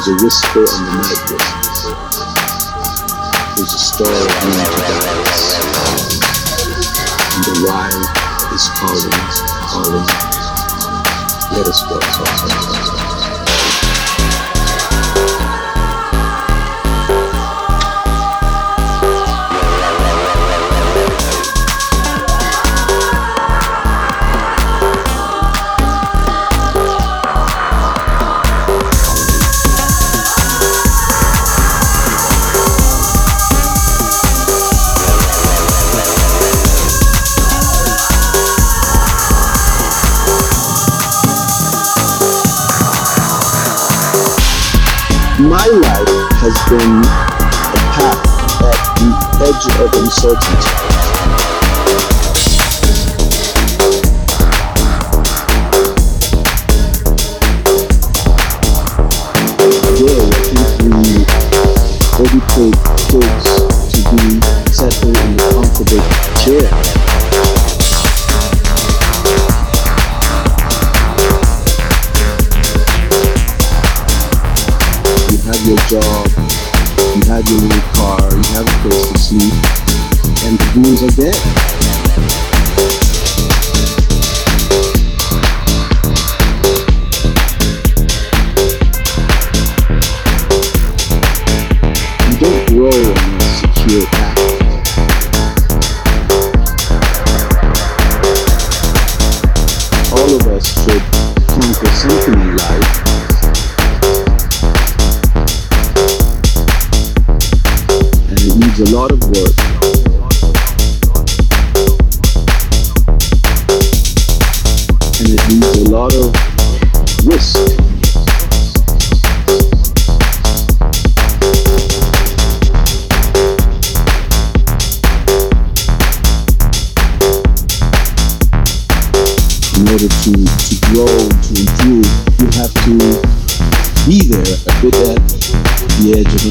There's a whisper in the night distance. There's a star in the darkness. And the wild is calling, calling. Let us go. been a path at the edge of uncertainty. bit.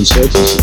So.